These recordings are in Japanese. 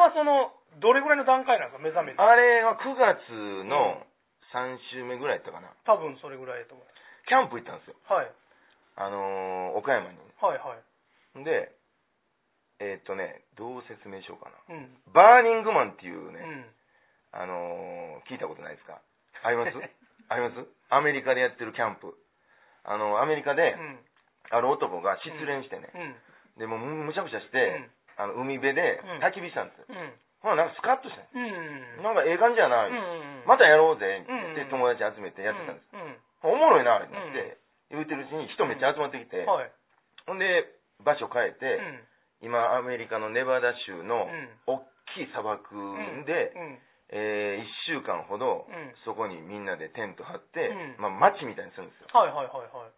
はその、どれぐらいの段階なんですか、目覚めて。あれは9月の3週目ぐらいやったかな多分それぐらいだと思いキャンプ行ったんですよます。はい。あのー岡山にはいはい。でえーっとねどう説明しようかなうん。バーニングマンっていうね、うん。あのー聞いたことないですか？あります？あります？アメリカでやってるキャンプあのアメリカでうん。ある男が失恋してね、うん。でもうむむしゃくしゃして、うんあの海辺でうん焚き火したんですよ、うん。ほらなんかスカッとしたうん。なんかええ感じやな、うん。またやろうぜって友達集めてやってたんです、うん。おもろいなってなって、言うてるうちに人めっちゃ集まってきて、はい。ほんで場所変えて、うん。今アメリカのネバダ州のうん大きい砂漠で、うん。え1週間ほど、うんそこにみんなでテント張って、うんまあ、街みたいにするんですよはいはいはいはい。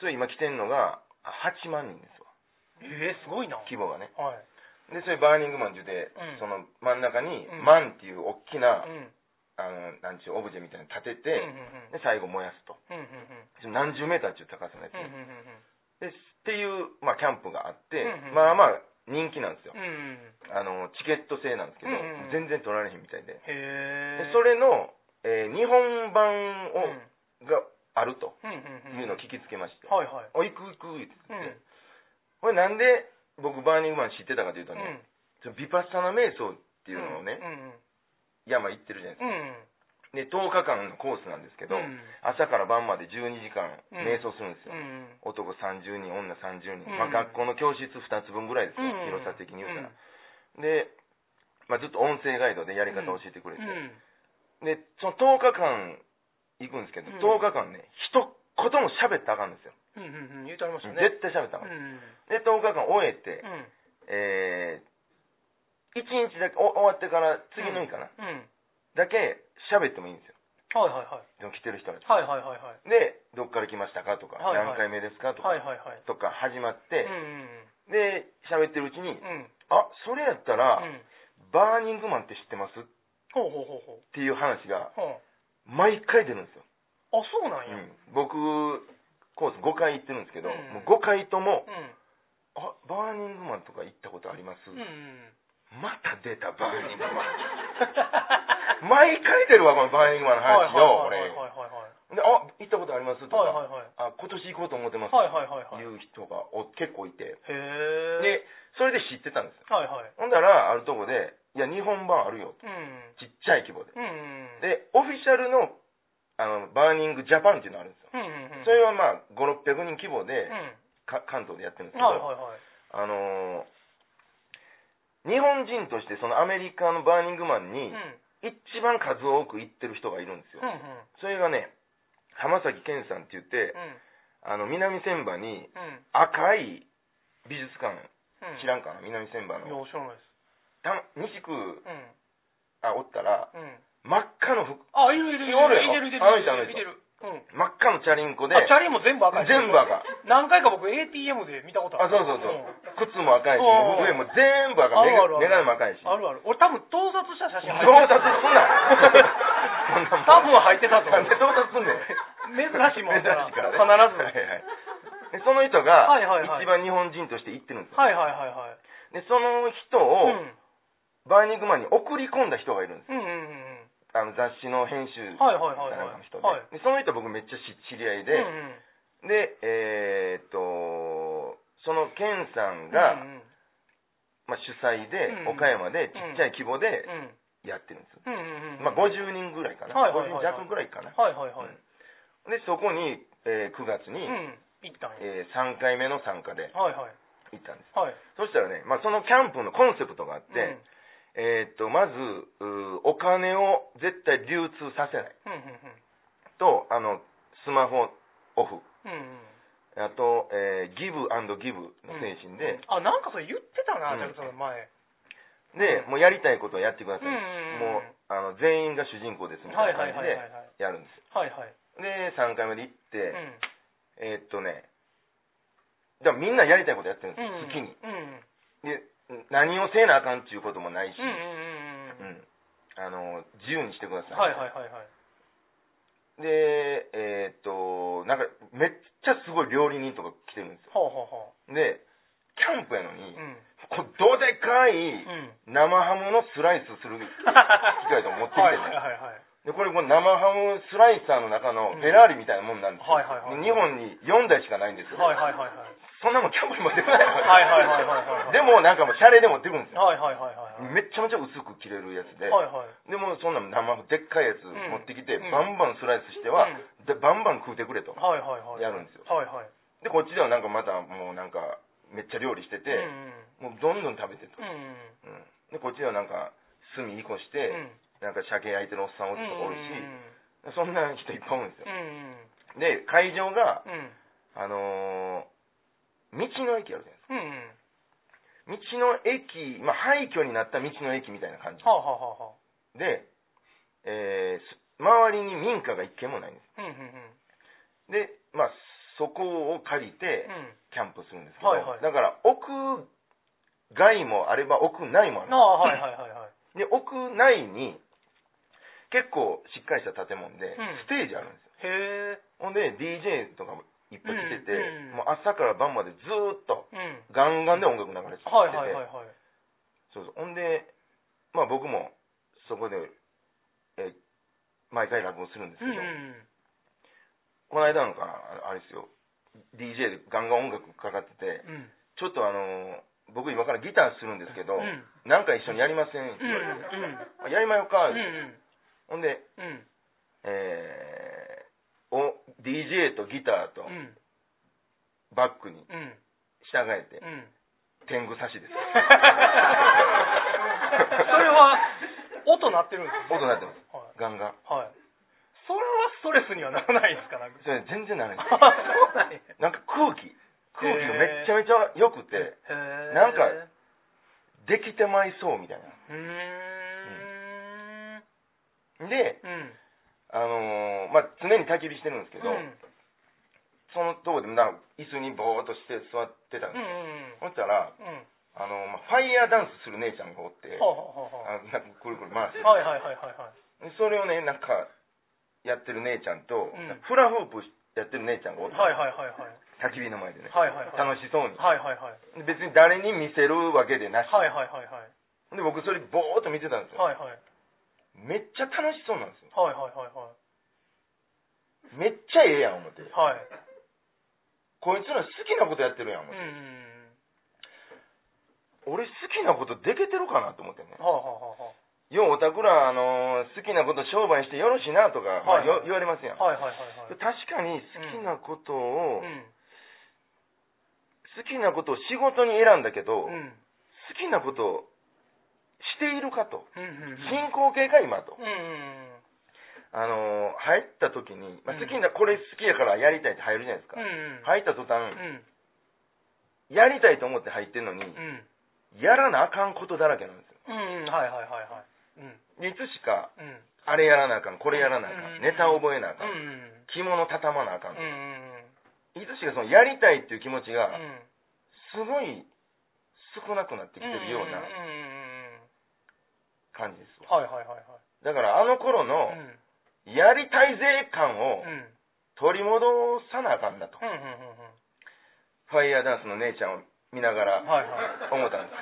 それ今来てんのが8万人ですわえー、すごいな。規模がねはい。でそれバーニングマンって言って、うんその真ん中に、うんマンっていう大きな、うん。あのなんちゅうオブジェみたいに立てうんて、うんで最後燃やすとうん。うんうん何十メーターっていう高さのやつうん。うね、んうんでっていう、まあ、キャンプがあって、うんうんまあまあ人気なんですよ、うん。うん。あのチケット制なんですけど、うんうん全然取られへんみたいでへえで。それの、えー日本版を、があるとうんうんうん。いうのを聞きつけまして、はいはい。お行く行くってうん。言って、これなんで僕バーニングマン知ってたかというとうん。ね、そのビパッサナ瞑想っていうのをね、うん。山行ってるじゃないですか。で10日間のコースなんですけど、うん。朝から晩まで12時間うん。瞑想するんですよ、うん。男30人女30人、うんまあ、学校の教室2つ分ぐらいですよ、うん広さ的に言うたら、で、まあ、ずっと音声ガイドでやり方を教えてくれて、うん。でその10日間行くんですけど、うん。10日間ね一言も喋ったらあかんですよ、うんうんうん。言うてありましたね。絶対喋ったらあかん、うん。で10日間終えて、うん。えー、1日だけお終わってから次の日かな、うん。だけ喋ってもいいんですよはいはいはい。でも来てる人たちはいはいはいはい。でどっから来ましたかとか、はいはい何回目ですかとか、はいはいはい。とか始まっうて、んで喋ってるうちに、うん。うん。あそれやったら、うん。バーニングマンって知ってます？っほうほうほうほう。ていう話が。毎回出るんですよ、あ、そうなんや。うん僕コース5回行ってるんですけど、うんもう5回ともうん。あバーニングマンとか行ったことあります、うんうん。また出たバーニングマン 毎回出るわこのバーニングマンの話よはいはい俺はいはいはい。であ行ったことあります？とか、はいはいはい。あ今年行こうと思ってますはいはいはいはい。いう人がお結構いてへえ。でそれで知ってたんですよはいはい。ほんだらあるとこでいや日本版あるようん。ちっちゃい規模でうんうん。、でオフィシャルのあのバーニングジャパンっていうのがあるんですようんうんうん。それはまあ5600人規模でうん。か関東でやってるんですけど、はいはいはい。あのー日本人としてそのアメリカのバーニングマンにうん。一番数多く行ってる人がいるんですよ、うんうん。それがね浜崎健さんって言ってうん。あの南千葉にうん。赤い美術館うん。知らんかな？南千葉いや、の知らないです。た西区うん。あおったらうん。真っ赤の服。あ、いるいるいる。おるやろ？いてるいてる。あの人あの人いてる。うん。真っ赤のチャリンコで。あ、チャリも全部赤い。全部赤。何回か僕 ATM で見たことある。あそうそうそう、靴も赤いしうん。上も全部赤。あるあるある。メガネも赤いし。あるある。俺多分盗撮した写真入到って達すんな。そんな多分入ってたと思う。なんで到達すんねん。珍しいもんだな珍しいからね。必ず。はいはい。でその人が一番日本人として行ってるんですよ。はいはいはいはい。でその人うをん。バーニングマンに送り込んだ人がいるんですあの雑誌の編集うん。はいはいはいかなんかはい。の人で,、はい。でその人僕めっちゃし知り合いで、うんうん。でえーっとそのケンさんが、うんうんまあ、主催で、うん岡山でちっちゃい規模でうんやってるんですよ、うんうんうん。まあ、50人ぐらいかな、はいはいはいはい50弱ぐらいかな、はいはいはい。うんでそこに、えー9月に。え3回目の参加ではいはい。行ったんですはい。そしたらね、まあ、そのキャンプのコンセプトがあって、うんえーっとまずお金を絶対流通させないうんうんとあのスマホオフうん。うんうん。あと、えーギブアンドギブの精神で、あ、なんかそれ言ってたな、うんジャクソンの前。でもうやりたいことをやってください、もうあの全員が主人公ですみたはいいな感じでやるんですはいはい。で3回目で行って、うん。えーっとねだみんなやりたいことやってるんですよ、うん。好きにうん。で何をせなあかんっていうこともないし、うんあの自由にしてください、はいはいはいはい。でえーっとなんかめっちゃすごい料理人とか来てるんですよ。ほうほうほでキャンプやのに、うん。こうどでかいうん。生ハムのスライスする機械とか持ってきてはいね、はいはいはい。でこれこう生ハムスライサーの中のフェラーリみたいなもんなんですよ、はいはいはい日本に4台しかないんですよ、はいはいはいはい。そんなもんキャンプに持ってこないはいはいはいはい。でもなんかもうシャレで持ってくるんですよはいはいはいはいはい。めっちゃめちゃ薄く切れるやつで、はいはい。でもそんな生でっかいやつん持ってきて、うんバンバンスライスしては、うんでバンバン食うてくれとはいはいはい。やるんですよはいはい。でこっちではなんかまたもうなんかめっちゃ料理してて、もうどんどん食べてと、うんうん。うんでこっちではなんか炭いこして、うん。なんか鮭焼いてるおっさんおるうん。おるし、そんな人いっぱいおるんですようんうん。で会場がうん。あのー道の駅あるじゃないですかうんうん。道の駅、まあ、廃墟になった道の駅みたいな感じはあはあ。で、えーす周りに民家が一軒もないんですうんうんうん。で、まあ、そこを借りてうん。キャンプするんですけど、はいはいだから屋外もあれば屋内もあるはいはいはいはい。で屋内に結構しっかりした建物で、うんステージあるんですよへえ。ほんで DJ とかもいっぱい来てて、うんうんもう朝から晩までずーっとうん。ガンガンで音楽流れてて、はいはいはいはい。そうそうほんでまあ僕もそこで、え毎回落語するんですけど、うんうん。この間なんかああれですよ DJ でガンガン音楽かかっててうん。ちょっとあの僕今からギターするんですけど、うんなんか一緒にやりませんってうん言われて、うん。あやりまよか、うんうん。ほんで、うん。えー、お DJ とギターとうん。バックにうん。従えてうん。天狗差しです それは、音鳴ってるんですよ、音鳴ってますはガンガンい。はい。それはストレスにはならないですか？なんか。全然ならないあそうなんや。なんか空気空気がめっちゃめちゃ良くて。なんかできてまいそうみたいうーん。なでうん。あのーまあ常に焚き火してるんですけど、うん。そのとこでな椅子にぼーっとして座ってたんうん。ですよ、うん。そしたらうん。あのまあ、ファイヤーダンスする姉ちゃんがおって、はあはあはああなんかくるくる回して、はいはいはいはいそれをねなんかやってる姉ちゃんと、んフラフープやってる姉ちゃんがおって、はいはいはいはい。焚き火の前でね、はいはいはい。楽しそうに、はいはいはい。別に誰に見せるわけでなし、はいはいはいはい。で僕それぼーっと見てたんですよ、はいはい。めっちゃ楽しそうなんですよはいはいはいはめっちゃええやん思ってい。はい。こいつら好きなことやってるやん思って、うんうん俺好きなことできてるかなと思ってねうん。はあはあはようおたくら、あのー好きなこと商売してよろしいなとか、まあはいはいよ言われますやん、あ。はいはいはいはい。確かに好きなことを、うん。好きなことを仕事に選んだけど、好うん。きなことをしているかと。進行形か今と、あのー入った時に、まあ、うん好きな、これ好きやからやりたいって入るじゃないですか。入った途端、うん。やりたいと思って入ってんのに、うん。やらなあかんことだらけなんですようん。はいはいはいはい。うん。でいつしかうん。あれやらなあかんこれやらなあかん、うんネタ覚えなあかん、うん。着物畳まなあかん、いつしかそのやりたいっていう気持ちが。すごい少なくなってきてるような感じですうん。わはいはいはいはい。だからあの頃のうん。やりたいぜ感をうん。取り戻さなあかんなと、うんうんうんうん。ファイヤーダンスの姉ちゃんを見ながらはいはい。思ったんで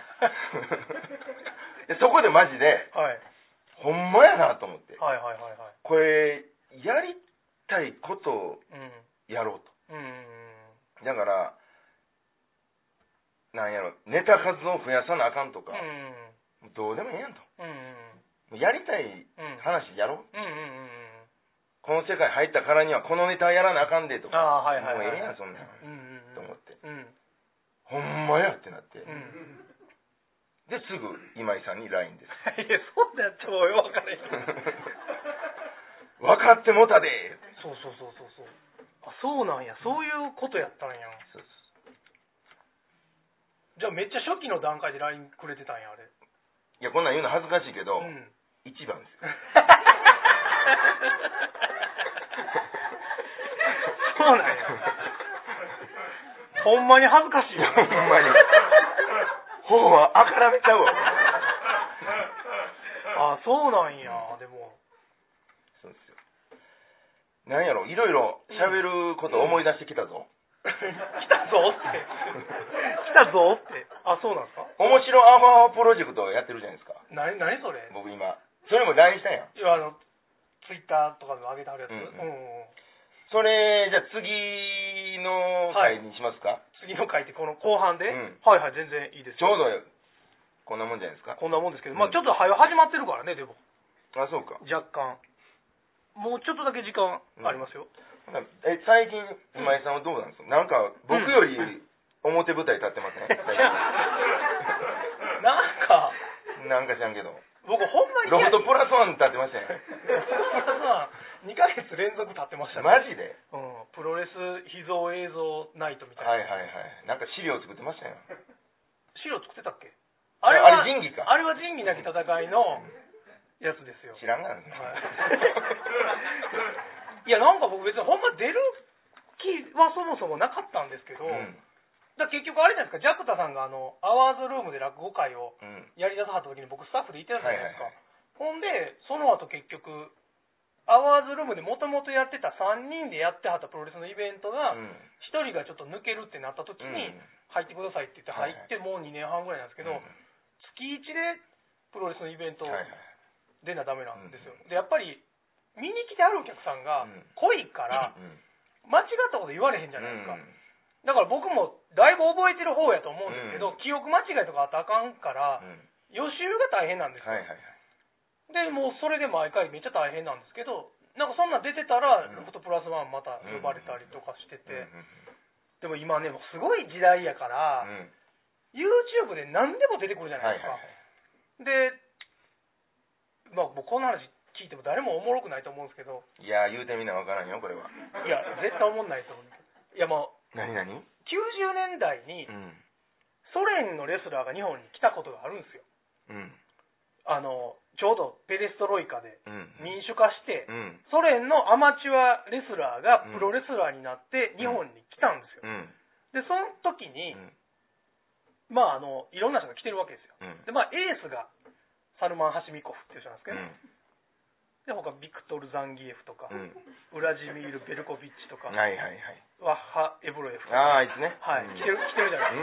す でそこでマジではい。ほんまやなと思ってはいはいはいはい。これやりたいことをうん。やろううんうんとだからなんやろネタ数を増やさなあかんとかうん。どうでもええやんとうんうん。やりたいうん。話やろううんうんうん。この世界入ったからにはこのネタやらなあかんでとかはいはいはい。もうええやんそんなんうんうんと思ってうん。うん。ほんまやってなってうん。ですぐ今井さんに LINE です いや、そうだよ、ちょ、よ、分かれへん。分かってもたでそうそうそうそうそう。あ、そうなんや。そういうことやったんや。そうじゃあめっちゃ初期の段階で LINE くれてたんや、あれ。いやこんなん言うの恥ずかしいけど、うん。一番ですよ。そうなんや。ほんまに恥ずかしいわ。ほんまに。頬はあからめちゃうわ。あ、そうなんや、でも。そうですよ。なんやろいろいろ喋ること思い出してきたぞ、来たぞって。来たぞって。あそうなんですか？面白アホアホプロジェクトやってるじゃないですか。何何それ？僕今。それも LINE したんや。いやあのツイッターとかでも上げてはるやつ、うんうんうん。うんそれじゃあ次の回にしますか、次の回ってこの後半で、うん。はいはい全然いいですちょうどこんなもんじゃないですか。こんなもんですけど、うん。まあちょっと早始まってるからねでも。あそうか。若干。もうちょっとだけ時間ありますよ、え最近今井さんはどうなんですか？なんか僕より表舞台立ってますね、最 なんか。近なんか知らんけど。僕ほんまにロフトプラスワン立ってましたよね。2ヶ月連続立ってましたね。マジで？うん、プロレス秘蔵映像ナイトみたいな、はいはいはい。なんか資料作ってましたよ。資料作ってたっけ？あれあれ仁義か。あれは仁義なき戦いのやつですよ。知らんがな、はい。いやなんか僕別にほんま出る気はそもそもなかったんですけど、うんだから結局あれじゃないですか。ジャクタさんがあのアワーズルームで落語会をうん。やりださはった時に僕スタッフでいてたじゃないですか、はいはいほんでその後結局アワーズルームでもともとやってた3人でやってはったプロレスのイベントがうん。1人がちょっと抜けるってなった時にうん。入ってくださいって言って入ってもう2年半ぐらいなんですけど、うん。月1でプロレスのイベントはいはい出なダメなんですよ、うん。でやっぱり見に来てあるお客さんがうん。濃いからうん間違ったこと言われへんじゃないですか、うんだから僕もだいぶ覚えてる方やと思うんですけど、うん。記憶間違いとかあったらあかんからうん。予習が大変なんですよ、はいはいはい。でもうそれで毎回めっちゃ大変なんですけどなんかそんなん出てたら、うん。ロフトプラスワンまた呼ばれたりとかしてて、うんでも今ねもうすごい時代やから、うん。うん YouTube で何でも出てくるじゃないですか、はいはいはい。でまあ僕この話聞いても誰もおもろくないと思うんですけど。いや言うてみなわからんよこれは。いや絶対おもんないと思う。いやもう何何？90年代にうん。ソ連のレスラーが日本に来たことがあるんですよ。うん。あのちょうどペレストロイカでうん。民主化してうん。ソ連のアマチュアレスラーがプロレスラーになって日本に来たんですよ。うん。でその時にうん。まああのいろんな人が来てるわけですよ。うん。でまあエースがサルマン・ハシミコフっていう人なんですけど、うんで他ビクトル・ザンギエフとか、うん。ウラジミール・ベルコビッチとか、はいはいはい。ワッハ・エブロエフとか。あああいつね。はい、うん。来てる来てるじゃない。で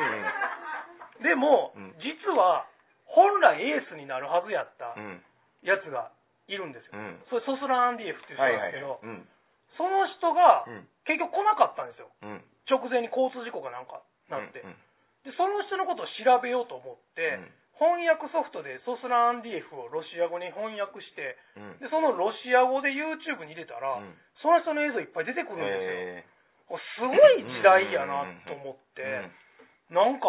すかでも、うん。実は本来エースになるはずやったうん。やつがいるんですよ、うん。それソスラン・アンディエフっていう人はないんですけど、はいうん。その人がうん。結局来なかったんですよ。うん。直前に交通事故がなんかなって、うんでその人のことを調べようと思って、翻訳ソフトでソスラン・アンディエフをロシア語に翻訳してうん。でそのロシア語で YouTube に入れたら、うん。その人の映像いっぱい出てくるんですよ、すごい時代やなと思って、えなんか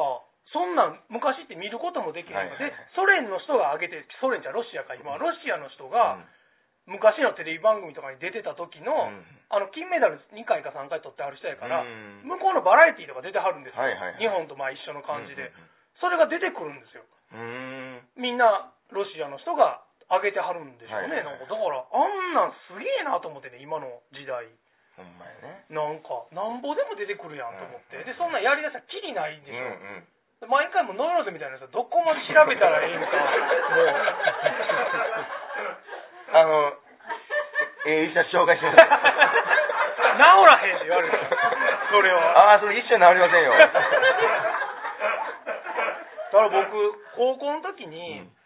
そんなん昔って見ることもできないの。で、はいはいはい。ソ連の人が上げてソ連じゃロシアか今ロシアの人うん。が昔のテレビ番組とかに出てた時の、うん。あの金メダル2回か3回取ってはる人やから、うん。向こうのバラエティーとか出てはるんですよ、はいはいはい。日本とまあ一緒の感じで、うんそれが出てくるんですよ。うんうんみんなロシアの人が上げてはるんでしょうね、はいはいはい。なんかだからあんなんすげえなと思ってね今の時代。ほんまやね。なんかなんぼでも出てくるやんと思って、うん。でそんなんやりだしたらきりないんでしょ、うんうん。毎回もノイローゼみたいなやつはどこまで調べたらいいんか。あのええ医者紹介します。も う治らへんって言われる。それは。ああそれ一緒に治りませんよ。だ から僕高校の時にうん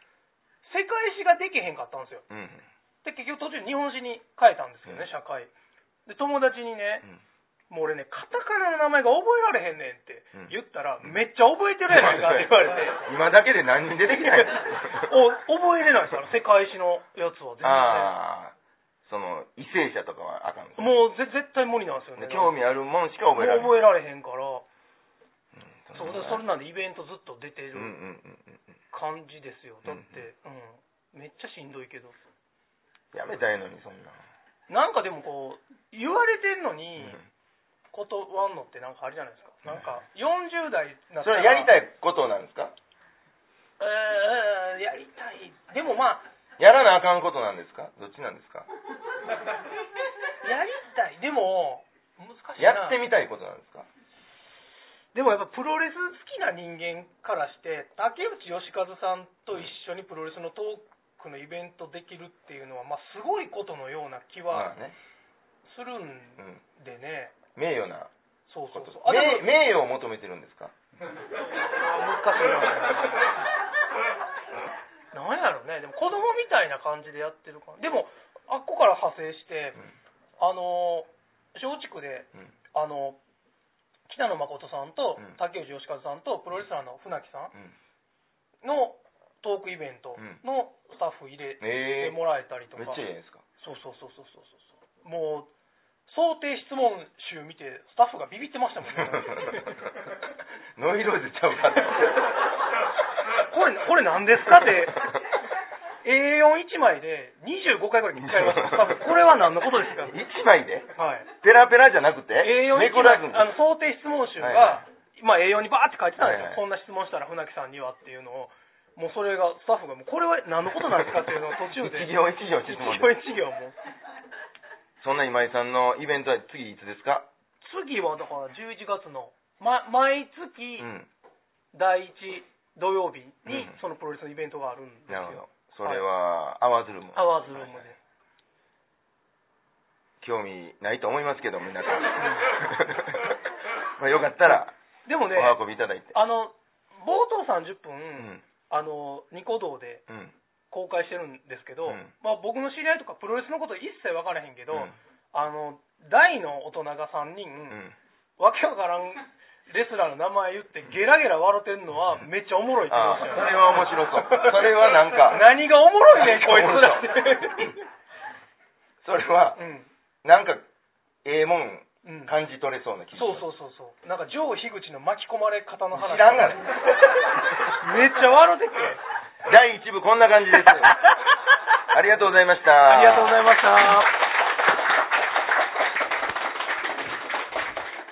世界史ができへんかったんですよ。うん。で結局途中日本史に変えたんですよね、うん。社会。で友達にねうん。もう俺ねカタカナの名前が覚えられへんねんってうん。言ったら、めっちゃ覚えてるやないかって言われて。今だけで何人出てきない お覚えれないですから世界史のやつは全然。ああその為政者とかはあかんの？もうぜ絶対無理なんですよね。で興味あるもんしか覚えられないもう覚えられへんから。うんそうだそれなんでイベントずっと出てる感じですよ。だって、うん。めっちゃしんどいけど。やめたらええのにそんな。なんかでもこう言われてんのうにん。断んのってなんかあれじゃないですか。なんか40代になそれはやりたいいことなんですか？えーやりたい。でもまあやらなあかんことなんですか？どっちなんですか？やりたい。でも難しいな。やってみたいことなんですか？でもやっぱプロレス好きな人間からして竹内義和さんと一緒にプロレスのトークのイベントできるっていうのは、まあ、すごいことのような気はまあね。するんうん。でね、名誉な。そうそうそう。名名誉を求めてるんですか？あ難しいななんやろね。でも子供みたいな感じでやってるか。らでもあっこから派生して、あの松竹でうん。あの北野誠さんとうん。竹内義和さんとプロレスラーの船木さんうん。のトークイベントのスタッフ入れええてもらえたりとか、めっちゃいいじゃないですか。そうそうそうそうそうそう。もう想定質問集見てスタッフがビビってましたもんね。ノイローゼちゃうかとこれこれ何ですかって A41 枚で25回ぐらい聞かれました。スタッフこれは何のことですか？1枚で？はい。ペラペラじゃなくて？A4 めくらずにあの想定質問集が、はいはまあ、A4 にバーって書いてたんですよ、はいはい。こんな質問したら船木さんにはっていうのを。もうそれがスタッフがもうこれは何のことなんですかっていうのを途中で。一行一行質問一行一行もう。そんな今井さんのイベントは次いつですか？次はだから11月の、ま、毎う月ん。第1土曜日にうん。そのプロレスのイベントがあるんですよ、なるほどそれはアワーズルームアワーズルームで、興味ないと思いますけど皆さん。まあよかったらでもねお運びいただいて。あの冒頭30分、うん。あのニコ動でうん。公開してるんですけど、うん。まあ、僕の知り合いとかプロレスのこと一切分からへんけど、うん。あの大の大人が3人、うん。わけわからんレスラーの名前言ってゲラゲラ笑ってんのはめっちゃおもろいって言ああそれは面白そう。それはなんか 何がおもろいねん こいつらって。それはうん。なんかええもんうん。感じ取れそうな気がそうそうそうそう。なんかジョー樋口の巻き込まれ方の話。知らんがな。めっちゃ笑ってて。第一部こんな感じです。ありがとうございました。ありがとうございました